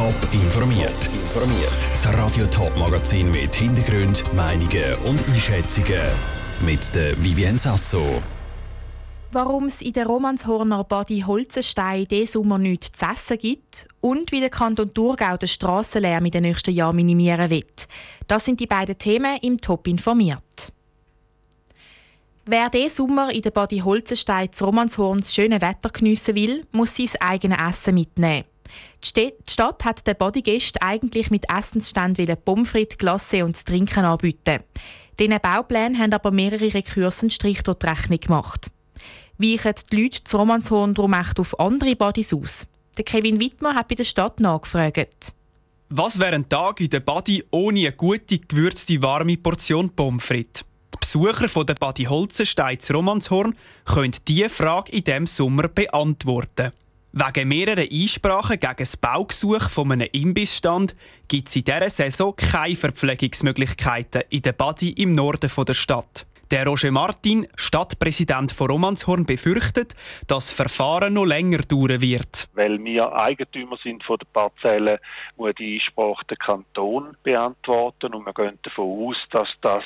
Top informiert. Informiert. Das Radio Top Magazin mit Hintergrund, Meinungen und Einschätzungen mit der Vivien Sasso. Warum es in der Romanshorner Badi Holzenstein diesen Sommer nichts zu essen gibt und wie der Kanton Thurgau den Strassenlärm in den nächsten Jahren minimieren wird. Das sind die beiden Themen im Top informiert. Wer diesen Sommer in der Badi Holzenstein zu Romanshorn das schöne Wetter geniessen will, muss sein eigenes Essen mitnehmen. Die Stadt hat den Bodygästen eigentlich mit Essensständen Pommes frites, Glace und Trinken anbieten. Diesen Bauplänen haben aber mehrere Rekursen Strich durch die Rechnung gemacht. Weichen die Leute zu Romanshorn darum echt auf andere Bodys aus? Der Kevin Wittmer hat bei der Stadt nachgefragt. Was wäre ein Tag in der Body ohne eine gute, gewürzte, warme Portion Pommes frites? Die Besucher von der Badi Holzenstein zu Romanshorn können diese Frage in diesem Sommer beantworten. Wegen mehrerer Einsprachen gegen das Baugesuch von einem Imbissstand gibt es in dieser Saison keine Verpflegungsmöglichkeiten in der Badi im Norden der Stadt. Der Roger Martin, Stadtpräsident von Romanshorn, befürchtet, dass das Verfahren noch länger dauern wird. Weil wir Eigentümer sind von der Parzelle, muss die Einsprache der Kanton beantworten und wir gehen davon aus, dass das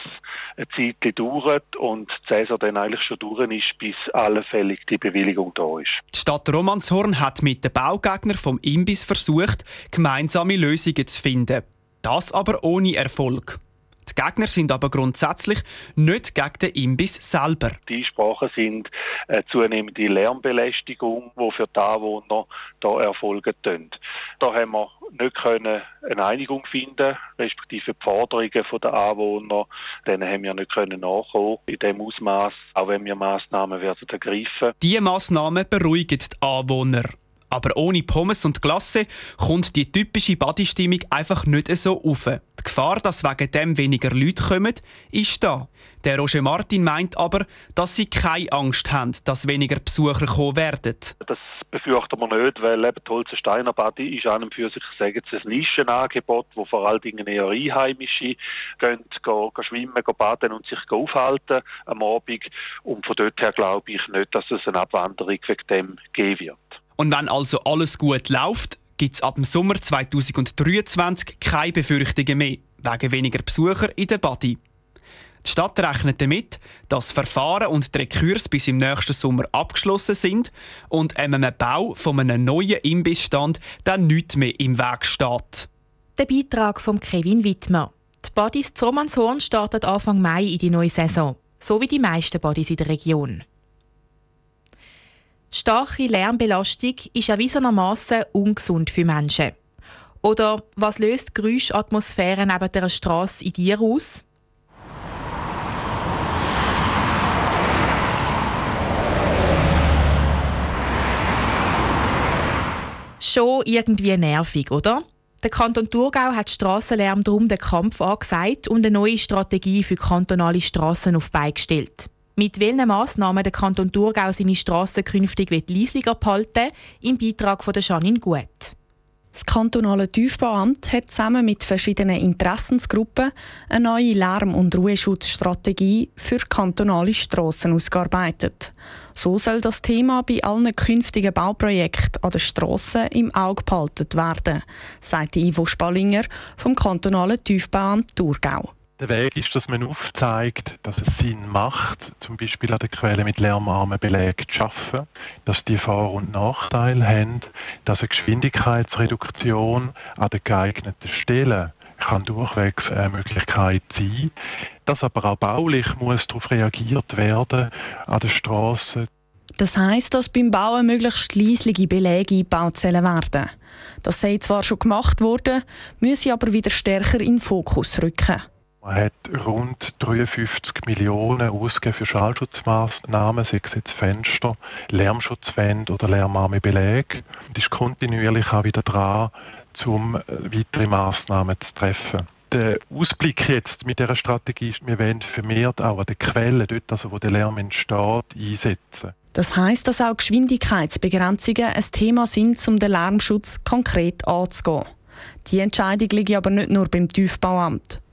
eine Zeit dauert und Saison dann eigentlich schon durch ist, bis allfällig die Bewilligung da ist. Die Stadt Romanshorn hat mit den Baugegnern vom Imbiss versucht, gemeinsame Lösungen zu finden. Das aber ohne Erfolg. Die Gegner sind aber grundsätzlich nicht gegen den Imbiss selber. Die Einsprachen sind eine zunehmende Lärmbelästigung, die für die Anwohner hier erfolgen können. Da haben wir nicht können eine Einigung finden, respektive die Forderungen der Anwohner, denen haben wir nicht können nachkommen in dem Ausmaß, auch wenn wir Massnahmen werden ergreifen. Diese Massnahmen beruhigen die Anwohner. Aber ohne Pommes und Glasse kommt die typische Bodystimmung einfach nicht so auf. Die Gefahr, dass wegen dem weniger Leute kommen, ist da. Der Roger Martin meint aber, dass sie keine Angst haben, dass weniger Besucher kommen werden. Das befürchten wir nicht, weil eben die Holzensteiner Badi ist und für sich sagen sie, ein Nischenangebot, wo vor allen Dingen eher Einheimische gehen, gehen schwimmen, gehen baden und sich aufhalten am Abend. Und von dort her glaube ich nicht, dass es eine Abwanderung wegen dem geben wird. Und wenn also alles gut läuft, gibt es ab dem Sommer 2023 keine Befürchtungen mehr wegen weniger Besucher in der Badi. Die Stadt rechnet damit, dass Verfahren und die Rekurs bis im nächsten Sommer abgeschlossen sind und einem Bau von einem neuen Imbissstand dann nichts mehr im Weg steht. Der Beitrag von Kevin Wittmer. Die Badis Zomanshorn startet Anfang Mai in die neue Saison, so wie die meisten Badis in der Region. Starke Lärmbelastung ist erwiesenermaßen ungesund für Menschen. Oder was löst Geräuschatmosphäre neben der Straße in dir aus? Schon irgendwie nervig, oder? Der Kanton Thurgau hat Strassenlärm darum den Kampf angesagt und eine neue Strategie für kantonale Strassen auf beigestellt. Mit welchen Massnahmen der Kanton Thurgau seine Strassen künftig leislich abhalten im Beitrag von Janine Gut. Das kantonale Tiefbauamt hat zusammen mit verschiedenen Interessensgruppen eine neue Lärm- und Ruheschutzstrategie für kantonale Strassen ausgearbeitet. So soll das Thema bei allen künftigen Bauprojekten an den Strassen im Auge behalten werden, sagt Ivo Spallinger vom kantonalen Tiefbauamt Thurgau. Der Weg ist, dass man aufzeigt, dass es Sinn macht, zum Beispiel an der Quelle mit lärmarmen Belägen zu arbeiten, dass die Vor- und Nachteile haben, dass eine Geschwindigkeitsreduktion an den geeigneten Stellen kann durchwegs eine Möglichkeit sein, dass aber auch baulich muss darauf reagiert werden an der Straße. Das heißt, dass beim Bauen möglichst leisliche Belege eingebaut werden. Das sei zwar schon gemacht worden, müsse aber wieder stärker in den Fokus rücken. Man hat rund 53 Millionen ausgegeben für Schallschutzmaßnahmen, sei es jetzt Fenster, Lärmschutzwände oder lärmarme Belege. Und ist kontinuierlich auch wieder dran, um äh, weitere Maßnahmen zu treffen. Der Ausblick jetzt mit dieser Strategie ist, wir wollen vermehrt auch an den Quellen, dort also wo der Lärm entsteht, einsetzen. Das heißt, dass auch Geschwindigkeitsbegrenzungen ein Thema sind, um den Lärmschutz konkret anzugehen. Die Entscheidung liegt aber nicht nur beim Tiefbauamt.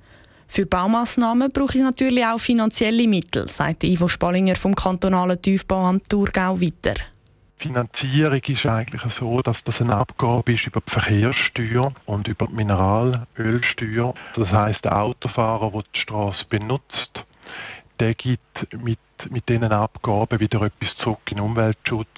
Für Baumaßnahmen brauche ich natürlich auch finanzielle Mittel, sagt Ivo Spallinger vom kantonalen Tiefbauamt Thurgau weiter. Finanzierung ist eigentlich so, dass das eine Abgabe ist über die Verkehrssteuer und über die Mineralölsteuer. Das heißt, der Autofahrer, der die Straße benutzt, der gibt mit, mit diesen Abgaben wieder etwas zurück in den Umweltschutz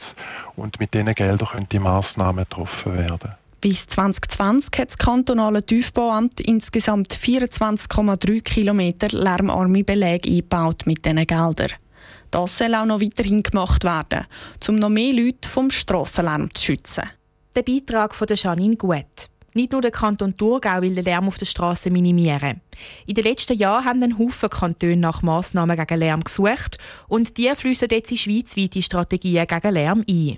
und mit diesen Geldern können die Massnahmen getroffen werden. Bis 2020 hat das kantonale Tiefbauamt insgesamt 24,3 Kilometer lärmarme Belege eingebaut mit diesen Geldern. Das soll auch noch weiterhin gemacht werden, um noch mehr Leute vom Strassenlärm zu schützen. Der Beitrag von Janine Gut. Nicht nur der Kanton Thurgau will den Lärm auf der Straße minimieren. In den letzten Jahren haben ein Haufen Kantone nach Massnahmen gegen Lärm gesucht und die fließen jetzt in schweizweite Strategien gegen Lärm ein.